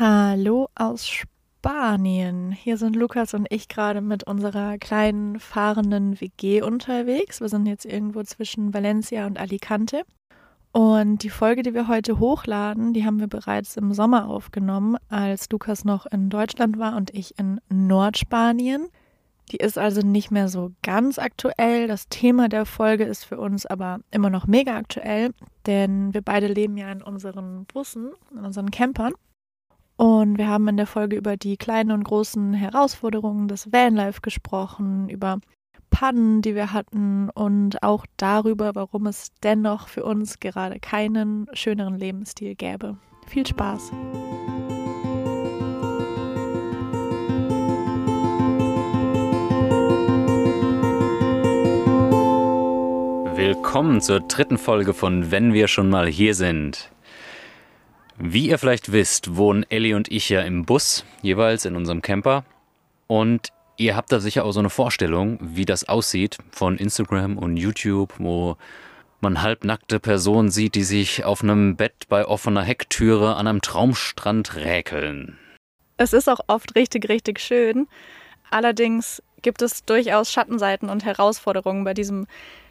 Hallo aus Spanien. Hier sind Lukas und ich gerade mit unserer kleinen fahrenden WG unterwegs. Wir sind jetzt irgendwo zwischen Valencia und Alicante. Und die Folge, die wir heute hochladen, die haben wir bereits im Sommer aufgenommen, als Lukas noch in Deutschland war und ich in Nordspanien. Die ist also nicht mehr so ganz aktuell. Das Thema der Folge ist für uns aber immer noch mega aktuell, denn wir beide leben ja in unseren Bussen, in unseren Campern. Und wir haben in der Folge über die kleinen und großen Herausforderungen des Vanlife gesprochen, über Pannen, die wir hatten und auch darüber, warum es dennoch für uns gerade keinen schöneren Lebensstil gäbe. Viel Spaß! Willkommen zur dritten Folge von Wenn wir schon mal hier sind. Wie ihr vielleicht wisst, wohnen Ellie und ich ja im Bus, jeweils in unserem Camper. Und ihr habt da sicher auch so eine Vorstellung, wie das aussieht von Instagram und YouTube, wo man halbnackte Personen sieht, die sich auf einem Bett bei offener Hecktüre an einem Traumstrand räkeln. Es ist auch oft richtig, richtig schön. Allerdings gibt es durchaus Schattenseiten und Herausforderungen bei diesem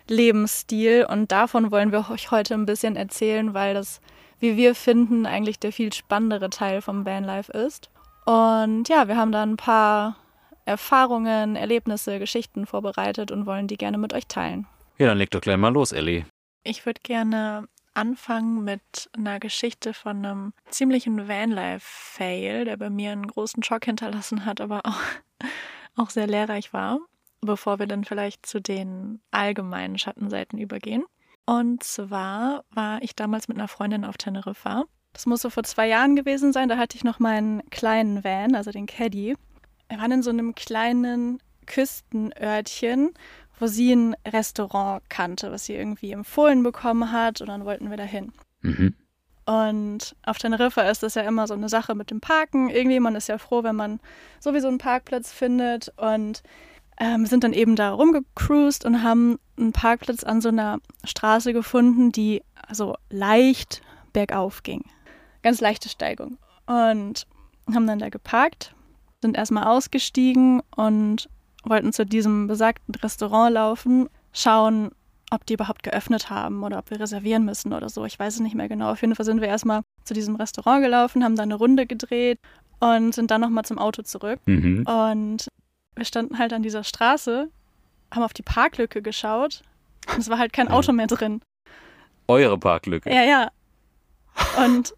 Lebensstil und davon wollen wir euch heute ein bisschen erzählen, weil das, wie wir finden, eigentlich der viel spannendere Teil vom Vanlife ist. Und ja, wir haben da ein paar Erfahrungen, Erlebnisse, Geschichten vorbereitet und wollen die gerne mit euch teilen. Ja, dann leg doch gleich mal los, Ellie. Ich würde gerne anfangen mit einer Geschichte von einem ziemlichen Vanlife-Fail, der bei mir einen großen Schock hinterlassen hat, aber auch, auch sehr lehrreich war bevor wir dann vielleicht zu den allgemeinen Schattenseiten übergehen. Und zwar war ich damals mit einer Freundin auf Teneriffa. Das muss so vor zwei Jahren gewesen sein. Da hatte ich noch meinen kleinen Van, also den Caddy. Wir waren in so einem kleinen Küstenörtchen, wo sie ein Restaurant kannte, was sie irgendwie empfohlen bekommen hat. Und dann wollten wir dahin. Mhm. Und auf Teneriffa ist das ja immer so eine Sache mit dem Parken. Irgendwie, man ist ja froh, wenn man sowieso einen Parkplatz findet. Und ähm, sind dann eben da rumgecruised und haben einen Parkplatz an so einer Straße gefunden, die so leicht bergauf ging. Ganz leichte Steigung. Und haben dann da geparkt, sind erstmal ausgestiegen und wollten zu diesem besagten Restaurant laufen, schauen, ob die überhaupt geöffnet haben oder ob wir reservieren müssen oder so. Ich weiß es nicht mehr genau. Auf jeden Fall sind wir erstmal zu diesem Restaurant gelaufen, haben da eine Runde gedreht und sind dann nochmal zum Auto zurück. Mhm. Und wir standen halt an dieser Straße, haben auf die Parklücke geschaut und es war halt kein Auto mehr drin. Eure Parklücke? Ja, ja. Und,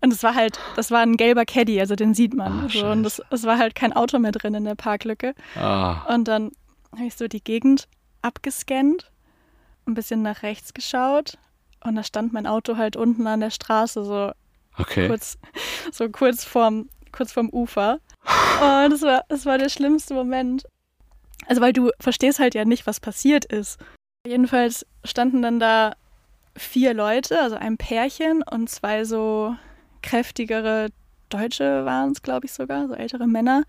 und es war halt, das war ein gelber Caddy, also den sieht man. Ach, so, und es, es war halt kein Auto mehr drin in der Parklücke. Ah. Und dann habe ich so die Gegend abgescannt, ein bisschen nach rechts geschaut und da stand mein Auto halt unten an der Straße, so okay. kurz, so kurz vorm, kurz vorm Ufer. Oh, das war, das war der schlimmste Moment. Also, weil du verstehst halt ja nicht, was passiert ist. Jedenfalls standen dann da vier Leute, also ein Pärchen und zwei so kräftigere Deutsche waren es, glaube ich sogar, so ältere Männer.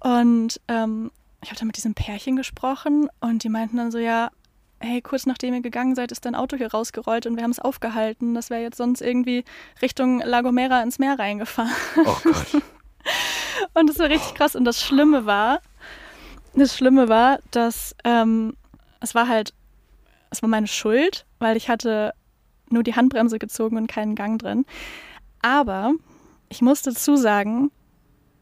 Und ähm, ich habe dann mit diesem Pärchen gesprochen und die meinten dann so, ja, hey, kurz nachdem ihr gegangen seid, ist dein Auto hier rausgerollt und wir haben es aufgehalten. Das wäre jetzt sonst irgendwie Richtung La Gomera ins Meer reingefahren. Oh Gott. Und das war richtig krass. Und das Schlimme war, das Schlimme war, dass ähm, es war halt, es war meine Schuld, weil ich hatte nur die Handbremse gezogen und keinen Gang drin. Aber ich muss dazu sagen,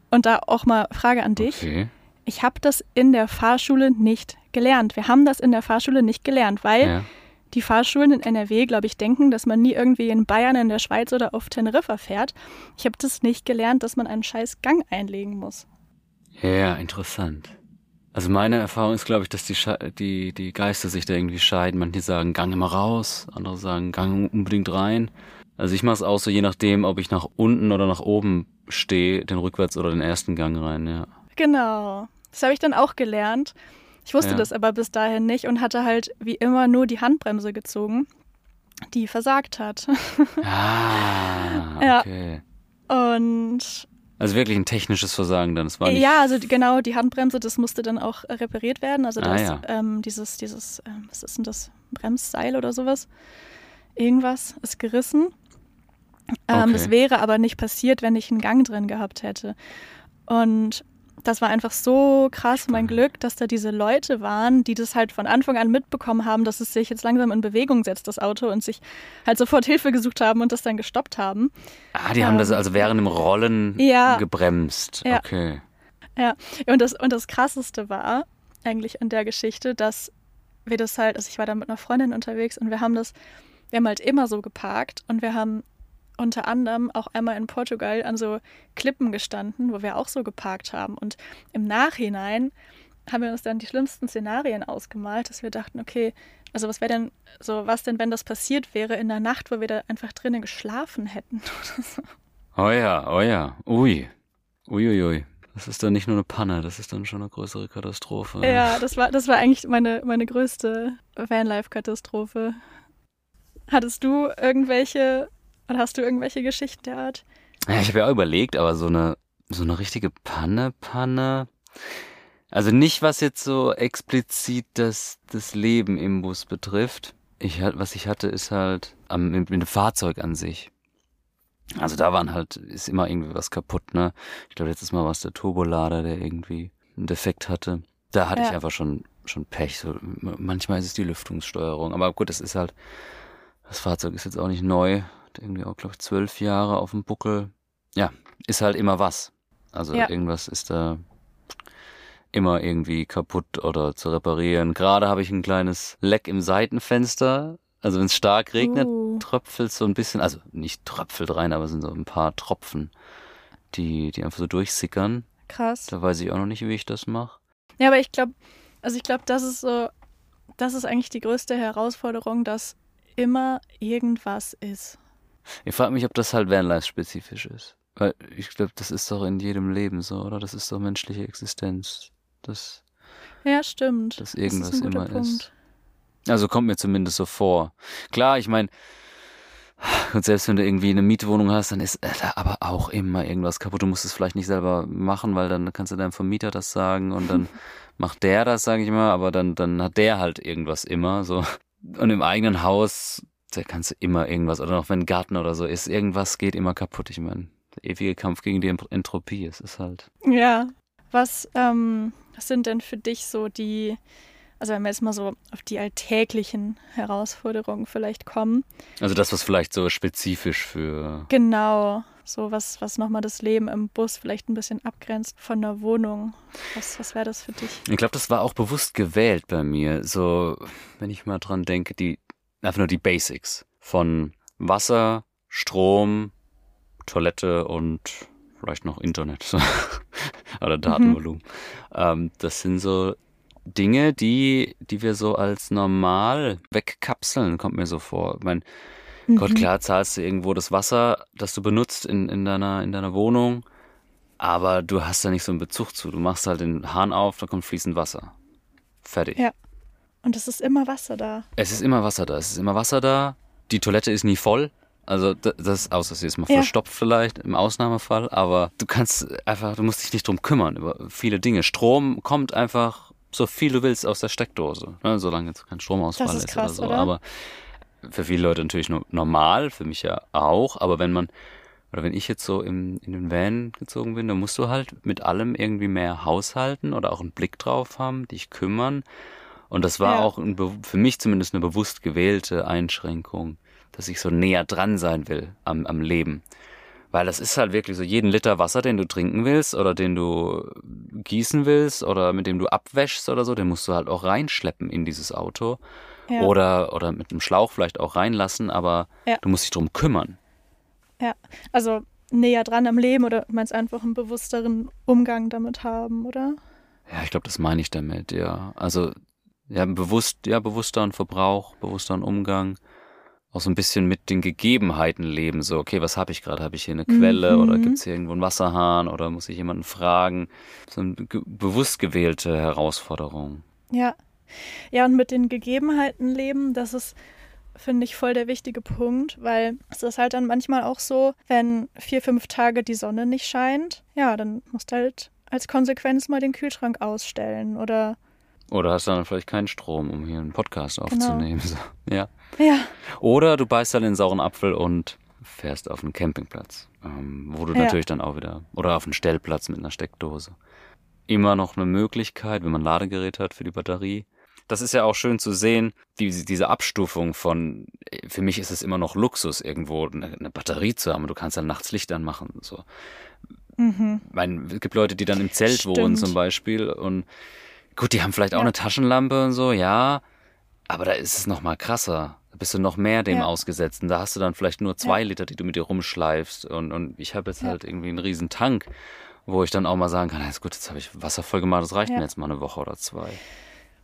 und da auch mal Frage an dich, okay. ich habe das in der Fahrschule nicht gelernt. Wir haben das in der Fahrschule nicht gelernt, weil ja die Fahrschulen in NRW, glaube ich, denken, dass man nie irgendwie in Bayern, in der Schweiz oder auf Teneriffa fährt. Ich habe das nicht gelernt, dass man einen scheiß Gang einlegen muss. Ja, interessant. Also meine Erfahrung ist, glaube ich, dass die, die, die Geister sich da irgendwie scheiden. Manche sagen Gang immer raus, andere sagen Gang unbedingt rein. Also ich mache es auch so, je nachdem, ob ich nach unten oder nach oben stehe, den rückwärts oder den ersten Gang rein, ja. Genau. Das habe ich dann auch gelernt. Ich wusste ja. das aber bis dahin nicht und hatte halt wie immer nur die Handbremse gezogen, die versagt hat. Ah, okay. Ja. Und also wirklich ein technisches Versagen dann. Das war nicht ja, also genau, die Handbremse, das musste dann auch repariert werden. Also das, ah, ja. ähm, dieses, dieses, ähm, was ist denn das? Bremsseil oder sowas? Irgendwas ist gerissen. Ähm, okay. Das wäre aber nicht passiert, wenn ich einen Gang drin gehabt hätte. Und das war einfach so krass mein Glück, dass da diese Leute waren, die das halt von Anfang an mitbekommen haben, dass es sich jetzt langsam in Bewegung setzt, das Auto, und sich halt sofort Hilfe gesucht haben und das dann gestoppt haben. Ah, die ähm, haben das ähm, also während dem Rollen ja, gebremst. Ja, okay. Ja, und das, und das Krasseste war eigentlich an der Geschichte, dass wir das halt, also ich war da mit einer Freundin unterwegs und wir haben das, wir haben halt immer so geparkt und wir haben unter anderem auch einmal in Portugal an so Klippen gestanden, wo wir auch so geparkt haben. Und im Nachhinein haben wir uns dann die schlimmsten Szenarien ausgemalt, dass wir dachten, okay, also was wäre denn so, was denn, wenn das passiert wäre in der Nacht, wo wir da einfach drinnen geschlafen hätten oder so. Oh ja, oh ja, ui, uiuiui. Ui. Das ist dann nicht nur eine Panne, das ist dann schon eine größere Katastrophe. Ja, das war, das war eigentlich meine, meine größte Vanlife-Katastrophe. Hattest du irgendwelche oder hast du irgendwelche Geschichten der Art? Ja, ich habe ja auch überlegt, aber so eine, so eine richtige Panne, Panne. Also nicht, was jetzt so explizit das, das Leben im Bus betrifft. Ich, was ich hatte, ist halt am, mit, mit dem Fahrzeug an sich. Also da waren halt, ist immer irgendwie was kaputt, ne? Ich glaube, letztes Mal war es der Turbolader, der irgendwie einen Defekt hatte. Da hatte ja. ich einfach schon, schon Pech. So, manchmal ist es die Lüftungssteuerung. Aber gut, das ist halt, das Fahrzeug ist jetzt auch nicht neu irgendwie auch, glaube ich, zwölf Jahre auf dem Buckel. Ja, ist halt immer was. Also ja. irgendwas ist da immer irgendwie kaputt oder zu reparieren. Gerade habe ich ein kleines Leck im Seitenfenster. Also wenn es stark regnet, uh. tröpfelt so ein bisschen, also nicht tröpfelt rein, aber sind so ein paar Tropfen, die, die einfach so durchsickern. Krass. Da weiß ich auch noch nicht, wie ich das mache. Ja, aber ich glaube, also ich glaube, das ist so, das ist eigentlich die größte Herausforderung, dass immer irgendwas ist. Ich frage mich, ob das halt Vanlife-spezifisch ist. Weil ich glaube, das ist doch in jedem Leben so, oder? Das ist doch menschliche Existenz. Das, ja, stimmt. Dass irgendwas das ist immer Punkt. ist. Also kommt mir zumindest so vor. Klar, ich meine, und selbst wenn du irgendwie eine Mietwohnung hast, dann ist da aber auch immer irgendwas kaputt. Du musst es vielleicht nicht selber machen, weil dann kannst du deinem Vermieter das sagen und dann macht der das, sage ich mal, aber dann, dann hat der halt irgendwas immer so. Und im eigenen Haus da kannst du immer irgendwas, oder noch wenn ein Garten oder so ist, irgendwas geht immer kaputt. Ich meine, der ewige Kampf gegen die Entropie, es ist halt. Ja. Was, ähm, sind denn für dich so die, also wenn wir jetzt mal so auf die alltäglichen Herausforderungen vielleicht kommen? Also das, was vielleicht so spezifisch für. Genau. So was, was nochmal das Leben im Bus vielleicht ein bisschen abgrenzt von der Wohnung. Was, was wäre das für dich? Ich glaube, das war auch bewusst gewählt bei mir. So, wenn ich mal dran denke, die, einfach nur die Basics von Wasser, Strom, Toilette und vielleicht noch Internet oder Datenvolumen. Mhm. Ähm, das sind so Dinge, die, die wir so als normal wegkapseln, kommt mir so vor. Ich meine, mhm. Gott, klar zahlst du irgendwo das Wasser, das du benutzt in, in, deiner, in deiner Wohnung, aber du hast da nicht so einen Bezug zu. Du machst halt den Hahn auf, da kommt fließend Wasser. Fertig. Ja. Und es ist immer Wasser da. Es ist immer Wasser da. Es ist immer Wasser da. Die Toilette ist nie voll. Also das, außer sie ist mal ja. verstopft vielleicht im Ausnahmefall, aber du kannst einfach, du musst dich nicht drum kümmern über viele Dinge. Strom kommt einfach so viel du willst aus der Steckdose, ne, solange jetzt kein Stromausfall ist, ist krass, oder so. Oder? Aber für viele Leute natürlich nur normal, für mich ja auch. Aber wenn man oder wenn ich jetzt so im, in den Van gezogen bin, dann musst du halt mit allem irgendwie mehr haushalten oder auch einen Blick drauf haben, dich kümmern. Und das war ja. auch ein, für mich zumindest eine bewusst gewählte Einschränkung, dass ich so näher dran sein will am, am Leben. Weil das ist halt wirklich so, jeden Liter Wasser, den du trinken willst oder den du gießen willst oder mit dem du abwäschst oder so, den musst du halt auch reinschleppen in dieses Auto. Ja. Oder, oder mit einem Schlauch vielleicht auch reinlassen, aber ja. du musst dich drum kümmern. Ja, also näher dran am Leben oder meinst einfach einen bewussteren Umgang damit haben, oder? Ja, ich glaube, das meine ich damit, ja. Also ja, bewusst, ja, bewussteren Verbrauch, bewussteren Umgang, auch so ein bisschen mit den Gegebenheiten leben. So, okay, was habe ich gerade? Habe ich hier eine Quelle mhm. oder gibt es hier irgendwo einen Wasserhahn oder muss ich jemanden fragen? So eine ge bewusst gewählte Herausforderung. Ja. Ja, und mit den Gegebenheiten leben, das ist, finde ich, voll der wichtige Punkt, weil es ist halt dann manchmal auch so, wenn vier, fünf Tage die Sonne nicht scheint, ja, dann musst du halt als Konsequenz mal den Kühlschrank ausstellen oder oder hast dann vielleicht keinen Strom, um hier einen Podcast genau. aufzunehmen. Genau. So, ja. Ja. Oder du beißt dann den sauren Apfel und fährst auf einen Campingplatz, ähm, wo du ja. natürlich dann auch wieder, oder auf einen Stellplatz mit einer Steckdose. Immer noch eine Möglichkeit, wenn man ein Ladegerät hat für die Batterie. Das ist ja auch schön zu sehen, die, diese Abstufung von, für mich ist es immer noch Luxus, irgendwo eine, eine Batterie zu haben. Du kannst dann nachts Licht anmachen. So. Mhm. Ich meine, es gibt Leute, die dann im Zelt Stimmt. wohnen zum Beispiel und gut, die haben vielleicht auch ja. eine Taschenlampe und so, ja, aber da ist es noch mal krasser. Da bist du noch mehr dem ja. ausgesetzt. Und da hast du dann vielleicht nur zwei ja. Liter, die du mit dir rumschleifst. Und, und ich habe jetzt halt irgendwie einen riesen Tank, wo ich dann auch mal sagen kann, ist gut, jetzt habe ich Wasser voll gemacht, das reicht mir jetzt mal eine Woche oder zwei.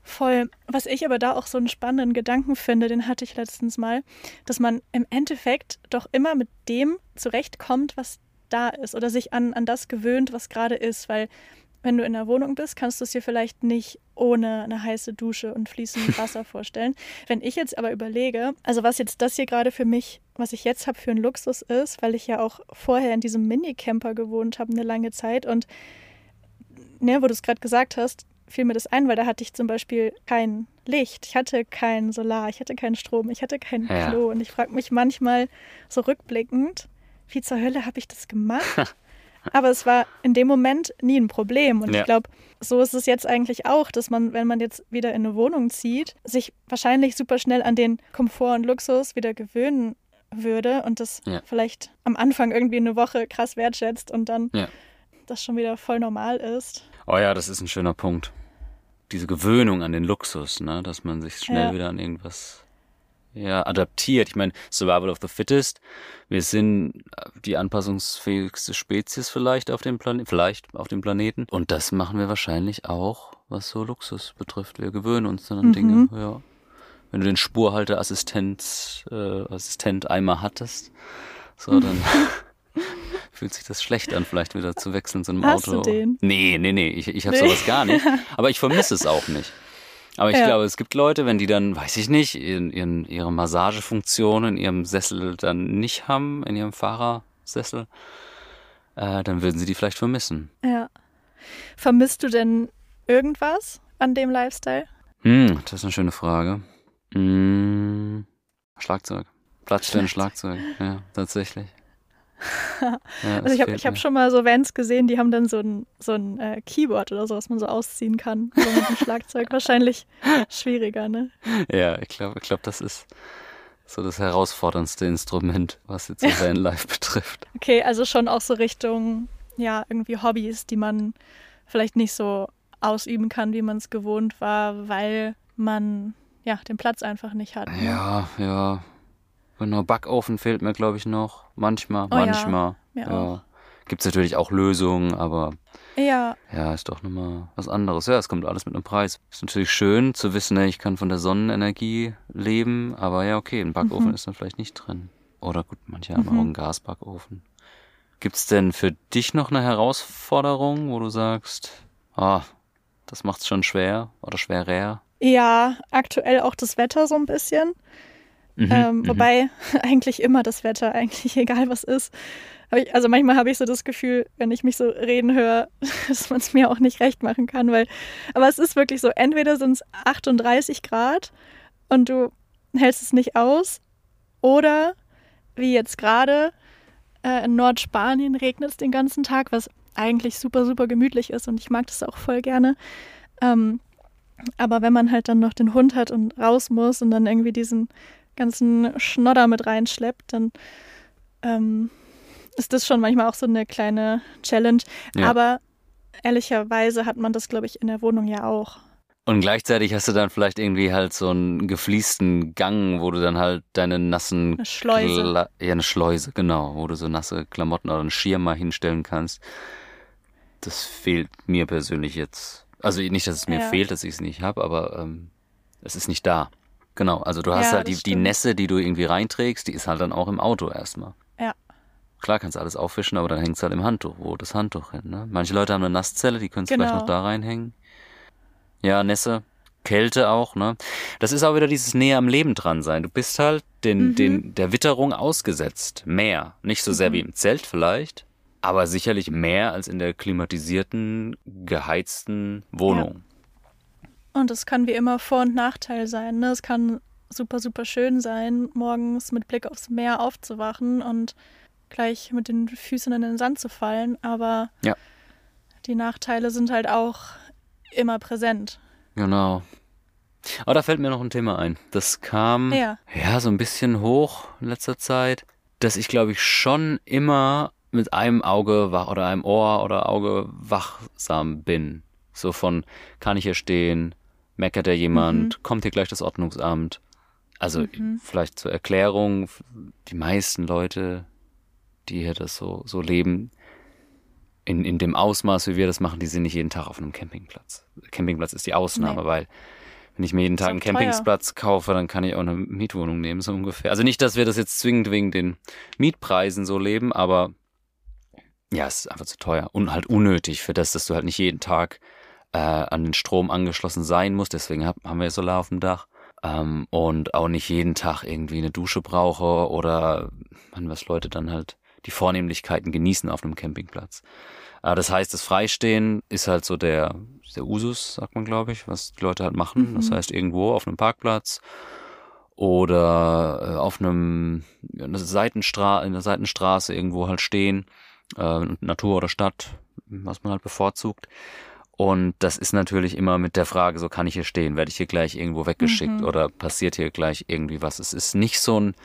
Voll. Was ich aber da auch so einen spannenden Gedanken finde, den hatte ich letztens mal, dass man im Endeffekt doch immer mit dem zurechtkommt, was da ist oder sich an, an das gewöhnt, was gerade ist, weil wenn du in der Wohnung bist, kannst du es dir vielleicht nicht ohne eine heiße Dusche und fließend Wasser vorstellen. Wenn ich jetzt aber überlege, also was jetzt das hier gerade für mich, was ich jetzt habe für einen Luxus ist, weil ich ja auch vorher in diesem Minicamper gewohnt habe eine lange Zeit und ne, wo du es gerade gesagt hast, fiel mir das ein, weil da hatte ich zum Beispiel kein Licht, ich hatte kein Solar, ich hatte keinen Strom, ich hatte kein ja. Klo und ich frage mich manchmal so rückblickend, wie zur Hölle habe ich das gemacht? Aber es war in dem Moment nie ein Problem. Und ja. ich glaube, so ist es jetzt eigentlich auch, dass man, wenn man jetzt wieder in eine Wohnung zieht, sich wahrscheinlich super schnell an den Komfort und Luxus wieder gewöhnen würde und das ja. vielleicht am Anfang irgendwie eine Woche krass wertschätzt und dann ja. das schon wieder voll normal ist. Oh ja, das ist ein schöner Punkt. Diese Gewöhnung an den Luxus, ne? dass man sich schnell wieder an irgendwas ja, adaptiert. Ich meine, Survival of the Fittest. Wir sind die anpassungsfähigste Spezies vielleicht auf dem Planeten, vielleicht auf dem Planeten. Und das machen wir wahrscheinlich auch, was so Luxus betrifft. Wir gewöhnen uns dann an mhm. Dinge, ja. Wenn du den Spurhalteassistent, äh, Assistent einmal hattest, so, dann fühlt sich das schlecht an, vielleicht wieder zu wechseln zu einem Hast Auto. Du den? Nee, nee, nee, ich, ich habe nee. sowas gar nicht. Aber ich vermisse es auch nicht. Aber ich ja. glaube, es gibt Leute, wenn die dann, weiß ich nicht, in, in, ihre Massagefunktion in ihrem Sessel dann nicht haben, in ihrem Fahrersessel, äh, dann würden sie die vielleicht vermissen. Ja. Vermisst du denn irgendwas an dem Lifestyle? Hm, das ist eine schöne Frage. Hm, Schlagzeug. Platz für ein Schlagzeug, ja, tatsächlich. Ja, also ich habe hab schon mal so Vans gesehen, die haben dann so ein, so ein äh, Keyboard oder so, was man so ausziehen kann. So mit dem Schlagzeug. Wahrscheinlich schwieriger, ne? Ja, ich glaube, ich glaub, das ist so das herausforderndste Instrument, was jetzt so Vanlife betrifft. Okay, also schon auch so Richtung, ja, irgendwie Hobbys, die man vielleicht nicht so ausüben kann, wie man es gewohnt war, weil man ja den Platz einfach nicht hat. Ne? Ja, ja. Genau, Backofen fehlt mir, glaube ich, noch. Manchmal, oh, manchmal. Ja, ja. Gibt es natürlich auch Lösungen, aber ja. Ja, ist doch nochmal was anderes. Ja, es kommt alles mit einem Preis. Ist natürlich schön zu wissen, ich kann von der Sonnenenergie leben, aber ja, okay, ein Backofen mhm. ist dann vielleicht nicht drin. Oder gut, manche haben mhm. auch einen Gasbackofen. Gibt's denn für dich noch eine Herausforderung, wo du sagst, ah, das macht's schon schwer oder schwerer? Ja, aktuell auch das Wetter so ein bisschen. Mhm, ähm, mhm. wobei eigentlich immer das Wetter, eigentlich egal was ist. Ich, also manchmal habe ich so das Gefühl, wenn ich mich so reden höre, dass man es mir auch nicht recht machen kann, weil, aber es ist wirklich so, entweder sind es 38 Grad und du hältst es nicht aus oder wie jetzt gerade äh, in Nordspanien regnet es den ganzen Tag, was eigentlich super, super gemütlich ist und ich mag das auch voll gerne. Ähm, aber wenn man halt dann noch den Hund hat und raus muss und dann irgendwie diesen ganzen Schnodder mit reinschleppt, dann ähm, ist das schon manchmal auch so eine kleine Challenge. Ja. Aber ehrlicherweise hat man das, glaube ich, in der Wohnung ja auch. Und gleichzeitig hast du dann vielleicht irgendwie halt so einen gefließten Gang, wo du dann halt deine nassen eine Schleuse. Kla ja, eine Schleuse, genau, wo du so nasse Klamotten oder einen Schirm mal hinstellen kannst. Das fehlt mir persönlich jetzt. Also nicht, dass es mir ja. fehlt, dass ich es nicht habe, aber ähm, es ist nicht da. Genau, also du hast ja, halt die, die Nässe, die du irgendwie reinträgst, die ist halt dann auch im Auto erstmal. Ja. Klar kannst du alles auffischen, aber dann hängt es halt im Handtuch, wo das Handtuch hin. Ne? Manche Leute haben eine Nasszelle, die können es genau. vielleicht noch da reinhängen. Ja, Nässe, Kälte auch, ne? Das ist auch wieder dieses Näher am Leben dran sein. Du bist halt den, mhm. den, der Witterung ausgesetzt. Mehr. Nicht so sehr mhm. wie im Zelt vielleicht, aber sicherlich mehr als in der klimatisierten, geheizten Wohnung. Und es kann wie immer Vor- und Nachteil sein. Ne? Es kann super, super schön sein, morgens mit Blick aufs Meer aufzuwachen und gleich mit den Füßen in den Sand zu fallen. Aber ja. die Nachteile sind halt auch immer präsent. Genau. Aber da fällt mir noch ein Thema ein. Das kam ja, ja so ein bisschen hoch in letzter Zeit, dass ich glaube ich schon immer mit einem Auge wach oder einem Ohr oder Auge wachsam bin. So von, kann ich hier stehen? Meckert da jemand? Mhm. Kommt hier gleich das Ordnungsamt? Also mhm. vielleicht zur Erklärung, die meisten Leute, die hier das so, so leben, in, in dem Ausmaß, wie wir das machen, die sind nicht jeden Tag auf einem Campingplatz. Campingplatz ist die Ausnahme, nee. weil wenn ich mir jeden Tag einen Campingplatz teuer. kaufe, dann kann ich auch eine Mietwohnung nehmen, so ungefähr. Also nicht, dass wir das jetzt zwingend wegen den Mietpreisen so leben, aber ja, es ist einfach zu teuer und halt unnötig für das, dass du halt nicht jeden Tag äh, an den Strom angeschlossen sein musst. Deswegen hab, haben wir Solar auf dem Dach. Ähm, und auch nicht jeden Tag irgendwie eine Dusche brauche oder was Leute dann halt die Vornehmlichkeiten genießen auf einem Campingplatz. Äh, das heißt, das Freistehen ist halt so der, der Usus, sagt man, glaube ich, was die Leute halt machen. Mhm. Das heißt, irgendwo auf einem Parkplatz oder äh, auf einem Seitenstra in der Seitenstraße irgendwo halt stehen, äh, Natur oder Stadt, was man halt bevorzugt. Und das ist natürlich immer mit der Frage, so kann ich hier stehen, werde ich hier gleich irgendwo weggeschickt mhm. oder passiert hier gleich irgendwie was. Es ist nicht so ein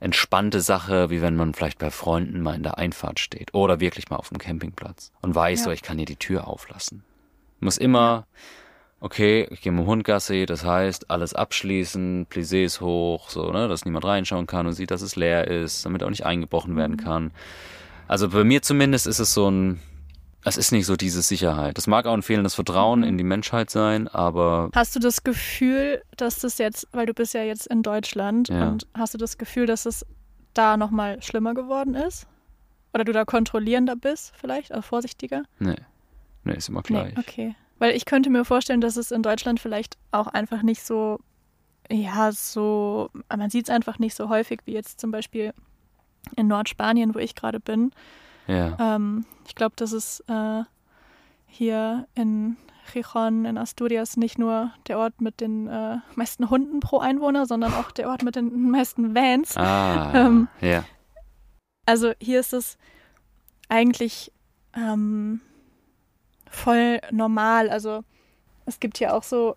entspannte Sache, wie wenn man vielleicht bei Freunden mal in der Einfahrt steht oder wirklich mal auf dem Campingplatz und weiß, ja. so ich kann hier die Tür auflassen. Muss immer, okay, ich gehe mit dem Hund Gassi, das heißt, alles abschließen, Plissés hoch, so, ne, dass niemand reinschauen kann und sieht, dass es leer ist, damit auch nicht eingebrochen werden mhm. kann. Also bei mir zumindest ist es so ein es ist nicht so diese Sicherheit. Das mag auch ein fehlendes Vertrauen mhm. in die Menschheit sein, aber. Hast du das Gefühl, dass das jetzt, weil du bist ja jetzt in Deutschland ja. und hast du das Gefühl, dass es da nochmal schlimmer geworden ist? Oder du da kontrollierender bist, vielleicht, also vorsichtiger? Nee. Nee, ist immer gleich. Nee, okay. Weil ich könnte mir vorstellen, dass es in Deutschland vielleicht auch einfach nicht so, ja, so, man sieht es einfach nicht so häufig wie jetzt zum Beispiel in Nordspanien, wo ich gerade bin ja. Ähm, ich glaube, das ist äh, hier in Gijon in Asturias nicht nur der Ort mit den äh, meisten Hunden pro Einwohner, sondern auch der Ort mit den meisten Vans. Ah, ähm, ja. Also hier ist es eigentlich ähm, voll normal. Also es gibt hier auch so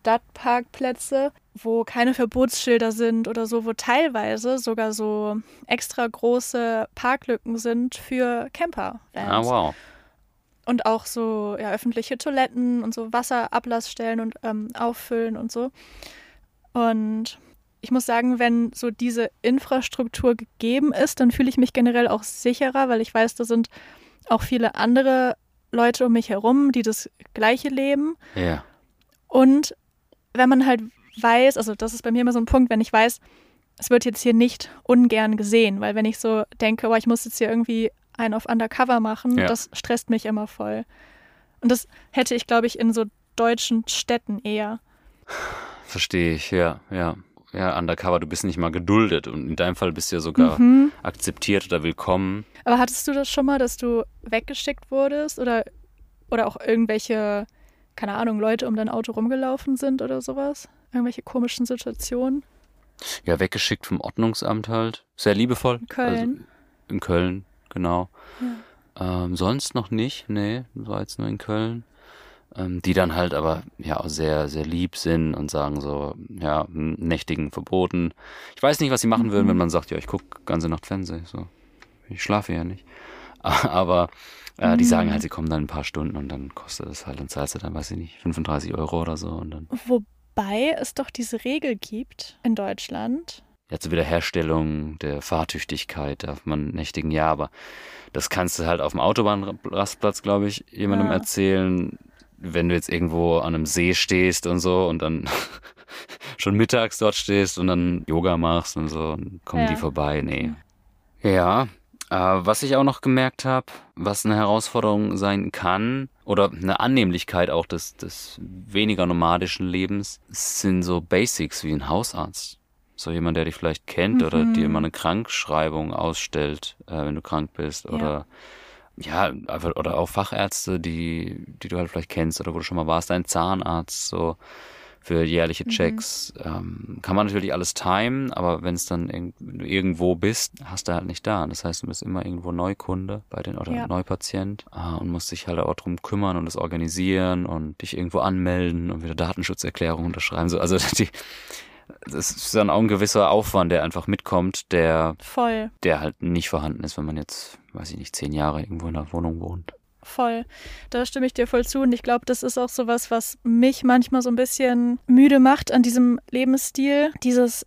Stadtparkplätze, wo keine Verbotsschilder sind oder so, wo teilweise sogar so extra große Parklücken sind für Camper. Ah, wow. Und auch so ja, öffentliche Toiletten und so Wasserablassstellen und ähm, Auffüllen und so. Und ich muss sagen, wenn so diese Infrastruktur gegeben ist, dann fühle ich mich generell auch sicherer, weil ich weiß, da sind auch viele andere Leute um mich herum, die das gleiche leben. Ja. Und wenn man halt weiß, also das ist bei mir immer so ein Punkt, wenn ich weiß, es wird jetzt hier nicht ungern gesehen, weil wenn ich so denke, oh, ich muss jetzt hier irgendwie einen auf Undercover machen, ja. das stresst mich immer voll. Und das hätte ich, glaube ich, in so deutschen Städten eher. Verstehe ich, ja, ja. Ja, Undercover, du bist nicht mal geduldet und in deinem Fall bist du ja sogar mhm. akzeptiert oder willkommen. Aber hattest du das schon mal, dass du weggeschickt wurdest oder, oder auch irgendwelche, keine Ahnung, Leute um dein Auto rumgelaufen sind oder sowas? Irgendwelche komischen Situationen? Ja, weggeschickt vom Ordnungsamt halt. Sehr liebevoll. In Köln. Also in Köln, genau. Ja. Ähm, sonst noch nicht, nee, war jetzt nur in Köln. Ähm, die dann halt aber ja auch sehr, sehr lieb sind und sagen so, ja, nächtigen verboten. Ich weiß nicht, was sie machen mhm. würden, wenn man sagt, ja, ich gucke ganze Nacht Fernsehen. So. Ich schlafe ja nicht. Aber äh, mhm. die sagen halt, sie kommen dann ein paar Stunden und dann kostet es halt, dann zahlst du dann, weiß ich nicht, 35 Euro oder so und dann. Wo Wobei es doch diese Regel gibt in Deutschland. Ja, zur Wiederherstellung der Fahrtüchtigkeit darf man nächtigen, ja, aber das kannst du halt auf dem Autobahnrastplatz, glaube ich, jemandem ja. erzählen, wenn du jetzt irgendwo an einem See stehst und so und dann schon mittags dort stehst und dann Yoga machst und so, und kommen ja. die vorbei. Nee. Ja, äh, was ich auch noch gemerkt habe, was eine Herausforderung sein kann, oder eine Annehmlichkeit auch des, des weniger nomadischen Lebens, sind so Basics wie ein Hausarzt. So jemand, der dich vielleicht kennt mhm. oder dir mal eine Krankschreibung ausstellt, äh, wenn du krank bist. Oder ja, einfach, oder auch Fachärzte, die, die du halt vielleicht kennst oder wo du schon mal warst, ein Zahnarzt, so für jährliche mhm. Checks. Mhm. Ähm, kann man natürlich alles timen, aber wenn es dann irg irgendwo bist, hast du halt nicht da. Das heißt, du bist immer irgendwo Neukunde bei den oder ja. Neupatient äh, und musst dich halt auch drum kümmern und das organisieren und dich irgendwo anmelden und wieder Datenschutzerklärung unterschreiben. So, also die, das ist dann auch ein gewisser Aufwand, der einfach mitkommt, der, Voll. der halt nicht vorhanden ist, wenn man jetzt, weiß ich nicht, zehn Jahre irgendwo in einer Wohnung wohnt. Voll. Da stimme ich dir voll zu. Und ich glaube, das ist auch so was, was mich manchmal so ein bisschen müde macht an diesem Lebensstil. Dieses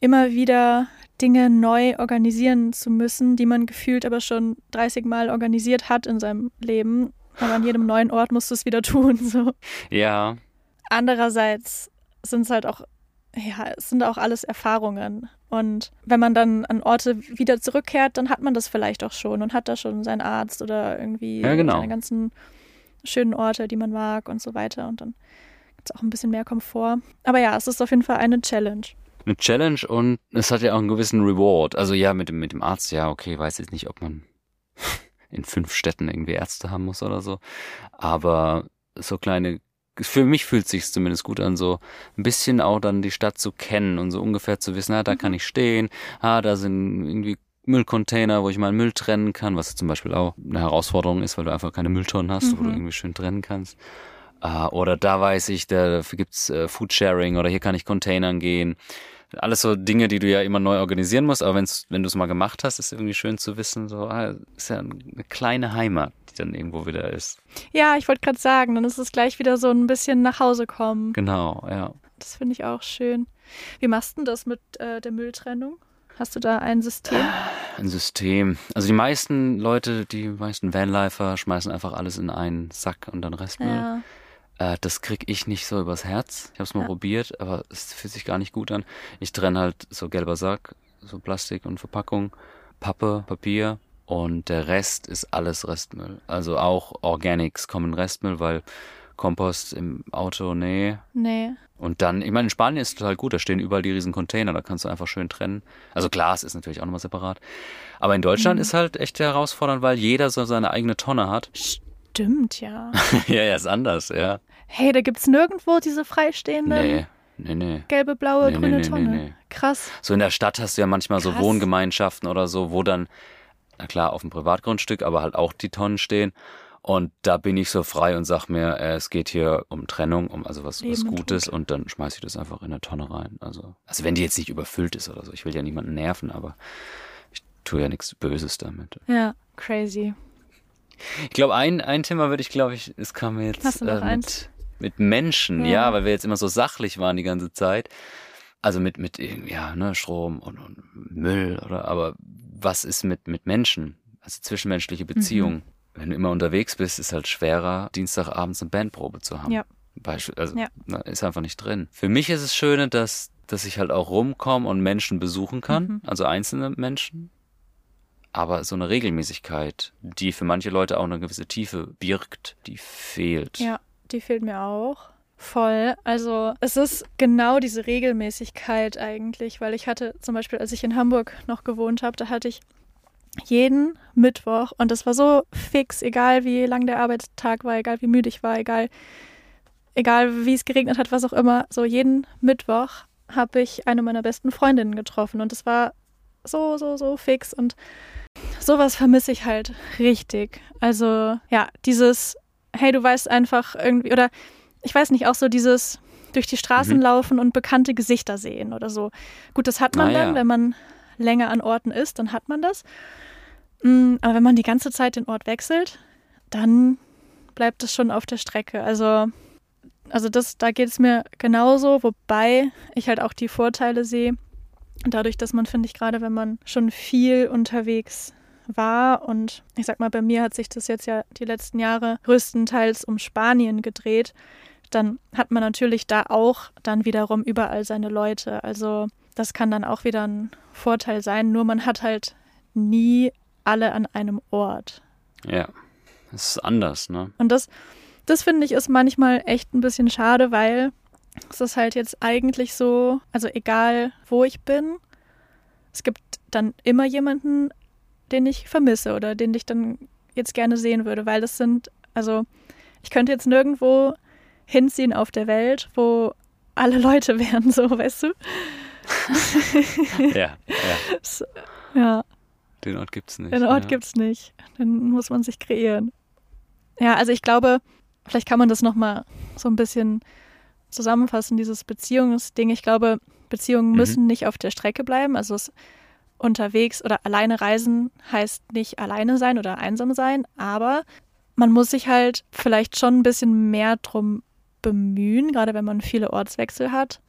immer wieder Dinge neu organisieren zu müssen, die man gefühlt aber schon 30 Mal organisiert hat in seinem Leben. Aber an jedem neuen Ort musst du es wieder tun. So. Ja. Andererseits sind es halt auch ja, es sind auch alles Erfahrungen. Und wenn man dann an Orte wieder zurückkehrt, dann hat man das vielleicht auch schon und hat da schon seinen Arzt oder irgendwie ja, genau. seine ganzen schönen Orte, die man mag und so weiter. Und dann gibt es auch ein bisschen mehr Komfort. Aber ja, es ist auf jeden Fall eine Challenge. Eine Challenge und es hat ja auch einen gewissen Reward. Also ja, mit dem, mit dem Arzt, ja, okay, weiß jetzt nicht, ob man in fünf Städten irgendwie Ärzte haben muss oder so. Aber so kleine für mich fühlt es sich zumindest gut an, so ein bisschen auch dann die Stadt zu kennen und so ungefähr zu wissen, ah, da kann mhm. ich stehen, ah, da sind irgendwie Müllcontainer, wo ich meinen Müll trennen kann, was zum Beispiel auch eine Herausforderung ist, weil du einfach keine Mülltonnen hast, mhm. wo du mhm. irgendwie schön trennen kannst. Uh, oder da weiß ich, da, dafür gibt's äh, Foodsharing oder hier kann ich Containern gehen. Alles so Dinge, die du ja immer neu organisieren musst, aber wenn's, wenn du es mal gemacht hast, ist irgendwie schön zu wissen, so, ah, ist ja eine kleine Heimat die dann irgendwo wieder ist. Ja, ich wollte gerade sagen, dann ist es gleich wieder so ein bisschen nach Hause kommen. Genau, ja. Das finde ich auch schön. Wie machst du das mit äh, der Mülltrennung? Hast du da ein System? Ein System. Also die meisten Leute, die meisten Vanlifer schmeißen einfach alles in einen Sack und dann Restmüll. Ja. Äh, das krieg ich nicht so übers Herz. Ich habe es mal ja. probiert, aber es fühlt sich gar nicht gut an. Ich trenne halt so gelber Sack, so Plastik und Verpackung, Pappe, Papier und der Rest ist alles Restmüll. Also auch Organics kommen Restmüll, weil Kompost im Auto, nee. Nee. Und dann, ich meine, in Spanien ist es total gut, da stehen überall die riesen Container, da kannst du einfach schön trennen. Also Glas ist natürlich auch nochmal separat. Aber in Deutschland mhm. ist halt echt herausfordernd, weil jeder so seine eigene Tonne hat. Stimmt, ja. ja, ja, ist anders, ja. Hey, da gibt's nirgendwo diese freistehenden. Nee. Nee, nee. Gelbe, blaue, nee, grüne nee, Tonne. Krass. So in der Stadt hast du ja manchmal Krass. so Wohngemeinschaften oder so, wo dann na klar, auf dem Privatgrundstück, aber halt auch die Tonnen stehen. Und da bin ich so frei und sag mir, äh, es geht hier um Trennung, um also was, was Gutes und, und dann schmeiß ich das einfach in eine Tonne rein. Also, also wenn die jetzt nicht überfüllt ist oder so, ich will ja niemanden nerven, aber ich tue ja nichts Böses damit. Ja, crazy. Ich glaube, ein, ein Thema würde ich, glaube ich, es kam jetzt Hast du noch äh, mit, mit Menschen, ja. ja, weil wir jetzt immer so sachlich waren die ganze Zeit. Also mit, mit, ja, ne, Strom und, und Müll oder, aber was ist mit, mit Menschen? Also zwischenmenschliche Beziehungen. Mhm. Wenn du immer unterwegs bist, ist halt schwerer, Dienstagabends eine Bandprobe zu haben. Ja. Beispiel, also ja. na, ist einfach nicht drin. Für mich ist es schön, dass, dass ich halt auch rumkomme und Menschen besuchen kann, mhm. also einzelne Menschen. Aber so eine Regelmäßigkeit, die für manche Leute auch eine gewisse Tiefe birgt, die fehlt. Ja, die fehlt mir auch. Voll. Also es ist genau diese Regelmäßigkeit eigentlich, weil ich hatte zum Beispiel, als ich in Hamburg noch gewohnt habe, da hatte ich jeden Mittwoch und das war so fix, egal wie lang der Arbeitstag war, egal wie müde ich war, egal, egal wie es geregnet hat, was auch immer, so jeden Mittwoch habe ich eine meiner besten Freundinnen getroffen und es war so, so, so fix und sowas vermisse ich halt richtig. Also ja, dieses, hey, du weißt einfach irgendwie, oder ich weiß nicht, auch so dieses durch die Straßen mhm. laufen und bekannte Gesichter sehen oder so. Gut, das hat man ah, dann, ja. wenn man länger an Orten ist, dann hat man das. Mm, aber wenn man die ganze Zeit den Ort wechselt, dann bleibt es schon auf der Strecke. Also, also das, da geht es mir genauso, wobei ich halt auch die Vorteile sehe. Dadurch, dass man, finde ich, gerade wenn man schon viel unterwegs war und ich sag mal, bei mir hat sich das jetzt ja die letzten Jahre größtenteils um Spanien gedreht, dann hat man natürlich da auch dann wiederum überall seine Leute. Also das kann dann auch wieder ein Vorteil sein, nur man hat halt nie alle an einem Ort. Ja, das ist anders, ne? Und das, das finde ich ist manchmal echt ein bisschen schade, weil es ist halt jetzt eigentlich so, also egal wo ich bin, es gibt dann immer jemanden, den ich vermisse oder den ich dann jetzt gerne sehen würde, weil das sind, also ich könnte jetzt nirgendwo hinziehen auf der Welt, wo alle Leute wären, so, weißt du? ja, ja. So, ja. Den Ort gibt's nicht. Den Ort ja. gibt's nicht. Den muss man sich kreieren. Ja, also ich glaube, vielleicht kann man das nochmal so ein bisschen zusammenfassen, dieses Beziehungsding. Ich glaube, Beziehungen mhm. müssen nicht auf der Strecke bleiben. Also es unterwegs oder alleine reisen heißt nicht alleine sein oder einsam sein, aber man muss sich halt vielleicht schon ein bisschen mehr drum bemühen, gerade wenn man viele Ortswechsel hat.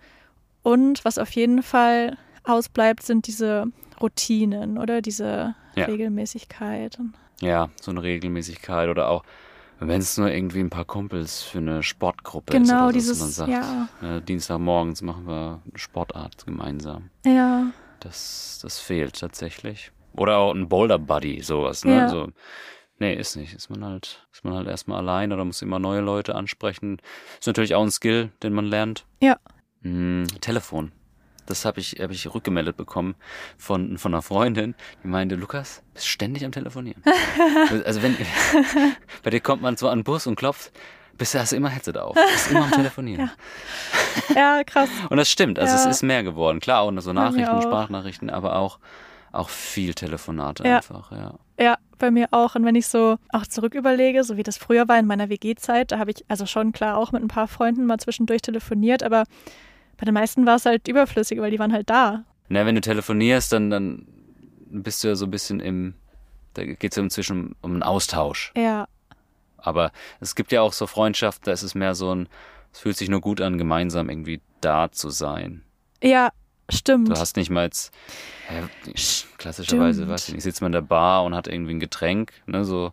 Und was auf jeden Fall ausbleibt, sind diese Routinen oder diese ja. Regelmäßigkeit. Ja, so eine Regelmäßigkeit oder auch, wenn es nur irgendwie ein paar Kumpels für eine Sportgruppe genau, ist. Genau, dieses, man sagt, ja. äh, Dienstagmorgens machen wir eine Sportart gemeinsam. Ja. Das, das fehlt tatsächlich. Oder auch ein Boulder Buddy, sowas, ne? Ja. So, nee, ist nicht. Ist man halt, ist man halt erstmal allein oder muss immer neue Leute ansprechen. Ist natürlich auch ein Skill, den man lernt. Ja. Hm, Telefon. Das habe ich, hab ich rückgemeldet bekommen von, von einer Freundin, die meinte, Lukas, bist ständig am Telefonieren. also wenn, bei dir kommt man zwar an den Bus und klopft, bist du hast du immer Headset auf, bist immer am Telefonieren. Ja, ja krass. Und das stimmt, also Ja. es ist mehr geworden. Klar, auch so Nachrichten. Sprachnachrichten, aber auch, auch viel Telefonate Ja. einfach, ja. Ja, bei mir auch. Und wenn ich so auch zurück überlege, so wie das früher war in meiner WG-Zeit, da habe ich also schon klar auch mit ein paar Freunden mal zwischendurch telefoniert, aber bei den meisten war es halt überflüssig, weil die waren halt da. Na, wenn du telefonierst, dann, dann bist du ja so ein bisschen im, da geht es ja inzwischen um einen Austausch. Ja, Aber es gibt ja auch so Freundschaften, da ist es mehr so ein, es fühlt sich nur gut an, gemeinsam irgendwie da zu sein. ja, stimmt. Du hast nicht mal jetzt, ja, klassischerweise, weiß ich nicht, sitzt man in der Bar und hat irgendwie ein Getränk, ne, so.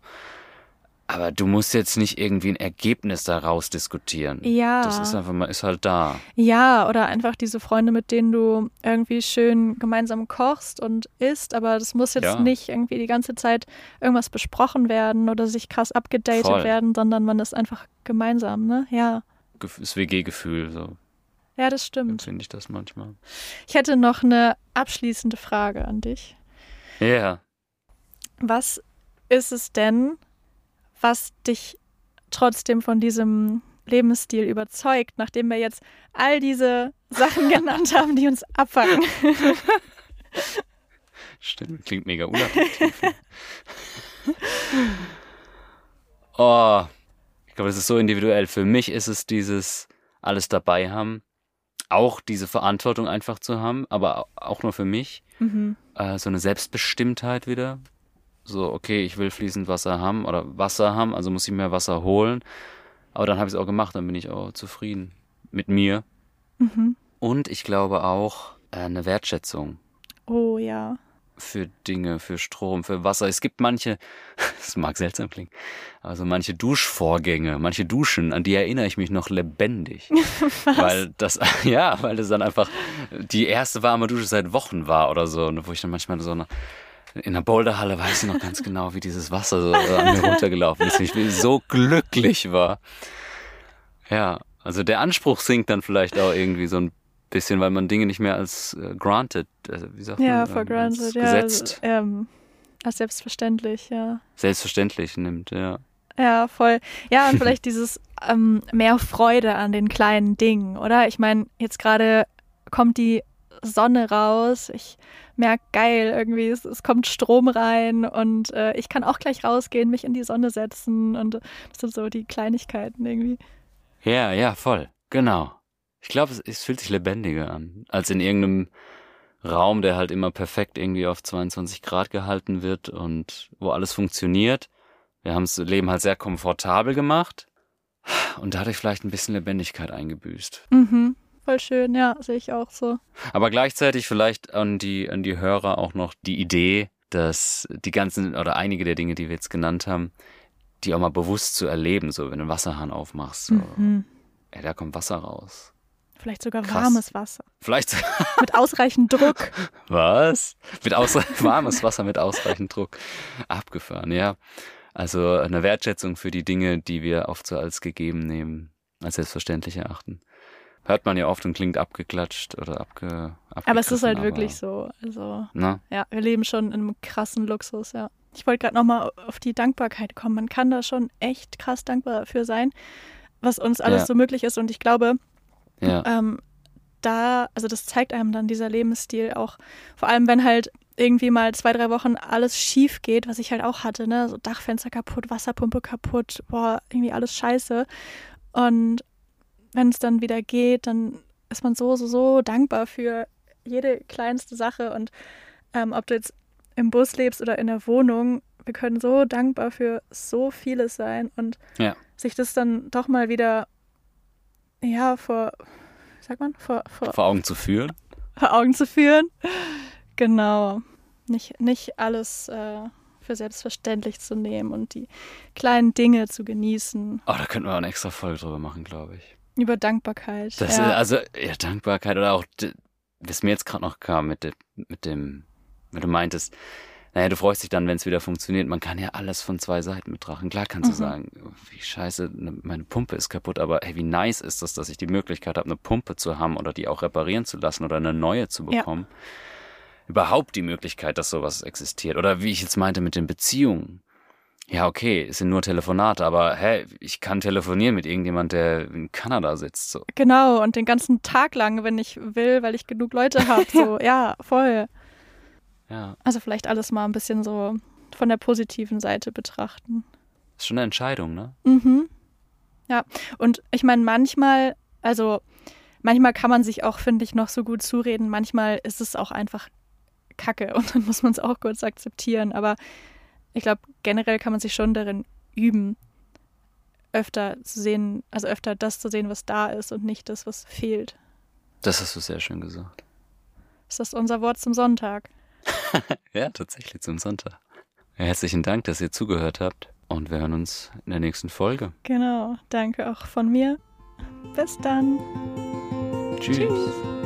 Aber du musst jetzt nicht irgendwie ein Ergebnis daraus diskutieren. Ja. Das ist einfach mal, ist halt da. Ja, oder einfach diese Freunde, mit denen du irgendwie schön gemeinsam kochst und isst, aber das muss jetzt Ja. nicht irgendwie die ganze Zeit irgendwas besprochen werden oder sich krass abgedatet Voll. werden, sondern man ist einfach gemeinsam, ne? Ja. Das WG-Gefühl, so Ja, das stimmt. finde ich das manchmal. Ich hätte noch eine abschließende Frage an dich. Ja. Was ist es denn, was dich trotzdem von diesem Lebensstil überzeugt, nachdem wir jetzt all diese Sachen genannt haben, die uns abfangen? Stimmt, klingt mega unattraktiv. oh, ich glaube, das ist so individuell. Für mich ist es dieses alles dabei haben, auch diese Verantwortung einfach zu haben, aber auch nur für mich. Mhm. Äh, so eine Selbstbestimmtheit wieder. So, okay, ich will fließend Wasser haben oder Wasser haben, also muss ich mehr Wasser holen. Aber dann habe ich es auch gemacht, dann bin ich auch zufrieden mit mir. Mhm. Und ich glaube auch äh, eine Wertschätzung Oh ja. für Dinge, für Strom, für Wasser. Es gibt manche, das mag seltsam klingen, also manche Duschvorgänge, manche Duschen, an die erinnere ich mich noch lebendig. Weil das, ja, weil das dann einfach die erste warme Dusche seit Wochen war oder so. Und wo ich dann manchmal so eine, in der Boulderhalle weiß ich noch ganz genau, wie dieses Wasser so an mir runtergelaufen ist. Ich so glücklich war. Ja, also der Anspruch sinkt dann vielleicht auch irgendwie so ein bisschen, weil man Dinge nicht mehr als äh, granted, äh, wie sagt Ja, man, for ähm, granted, als ja. gesetzt, Also, ähm, als selbstverständlich, ja. selbstverständlich nimmt, ja. Ja, voll. Ja, und vielleicht dieses ähm, mehr Freude an den kleinen Dingen, oder? Ich meine, jetzt gerade kommt die Sonne raus. Ich merke, geil, irgendwie, es, es kommt Strom rein und äh, ich kann auch gleich rausgehen, mich in die Sonne setzen und das sind so die Kleinigkeiten irgendwie. Ja, ja, voll. Genau. Ich glaube, es, es fühlt sich lebendiger an, als in irgendeinem Raum, der halt immer perfekt irgendwie auf 22 Grad gehalten wird und wo alles funktioniert. Wir haben das Leben halt sehr komfortabel gemacht und dadurch vielleicht ein bisschen Lebendigkeit eingebüßt. Mhm. Voll schön, ja, sehe ich auch so. Aber gleichzeitig vielleicht an die, an die Hörer auch noch die Idee, dass die ganzen oder einige der Dinge, die wir jetzt genannt haben, die auch mal bewusst zu erleben, so wenn du einen Wasserhahn aufmachst, so, Mhm. ey, da kommt Wasser raus. Vielleicht sogar Krass. warmes Wasser. Vielleicht, Mit ausreichend Druck. was? Mit ausreichend, warmes Wasser mit ausreichend Druck. Abgefahren, ja. Also eine Wertschätzung für die Dinge, die wir oft so als gegeben nehmen, als selbstverständlich erachten. Hört man ja oft und klingt abgeklatscht oder abge, Aber es ist halt abgegriffen, wirklich aber, so. Also, Ne? ja, wir leben schon in einem krassen Luxus, ja. Ich wollte gerade nochmal auf die Dankbarkeit kommen. Man kann da schon echt krass dankbar für sein, was uns alles Ja. so möglich ist. Und ich glaube, Ja. Ähm, da, also das zeigt einem dann dieser Lebensstil auch, vor allem wenn halt irgendwie mal zwei, drei Wochen alles schief geht, was ich halt auch hatte, ne? So Dachfenster kaputt, Wasserpumpe kaputt, boah, irgendwie alles scheiße. Und wenn es dann wieder geht, dann ist man so, so, so dankbar für jede kleinste Sache. Und ähm, ob du jetzt im Bus lebst oder in der Wohnung, wir können so dankbar für so vieles sein und ja. sich das dann doch mal wieder, ja, vor, wie sagt man, vor, vor, vor Augen zu führen. Vor Augen zu führen. Genau. Nicht, nicht alles äh, für selbstverständlich zu nehmen und die kleinen Dinge zu genießen. Oh, da könnten wir auch eine extra Folge drüber machen, glaube ich. Über Dankbarkeit. Das, ja. Also, ja, Dankbarkeit oder auch, was mir jetzt gerade noch kam mit dem, mit dem, wenn du meintest, naja, du freust dich dann, wenn es wieder funktioniert. Man kann ja alles von zwei Seiten betrachten. Klar kannst mhm. du sagen, wie scheiße, ne, meine Pumpe ist kaputt, aber hey, wie nice ist das, dass ich die Möglichkeit habe, eine Pumpe zu haben oder die auch reparieren zu lassen oder eine neue zu bekommen. Ja überhaupt die Möglichkeit, dass sowas existiert. Oder wie ich jetzt meinte mit den Beziehungen. Ja, okay, es sind nur Telefonate, aber hä, ich kann telefonieren mit irgendjemand, der in Kanada sitzt. So. Genau, und den ganzen Tag lang, wenn ich will, weil ich genug Leute habe. So, ja, voll. Ja. Also vielleicht alles mal ein bisschen so von der positiven Seite betrachten. Ist schon eine Entscheidung, ne? Mhm. Ja, und ich meine, manchmal, also manchmal kann man sich auch, finde ich, noch so gut zureden. Manchmal ist es auch einfach kacke und dann muss man es auch kurz akzeptieren. Aber ich glaube, generell kann man sich schon darin üben, öfter zu sehen, also öfter das zu sehen, was da ist und nicht das, was fehlt. Das hast du sehr schön gesagt. Ist das unser Wort zum Sonntag? ja, tatsächlich zum Sonntag. Herzlichen Dank, dass ihr zugehört habt und wir hören uns in der nächsten Folge. Genau, danke auch von mir. Bis dann. Tschüss. Tschüss.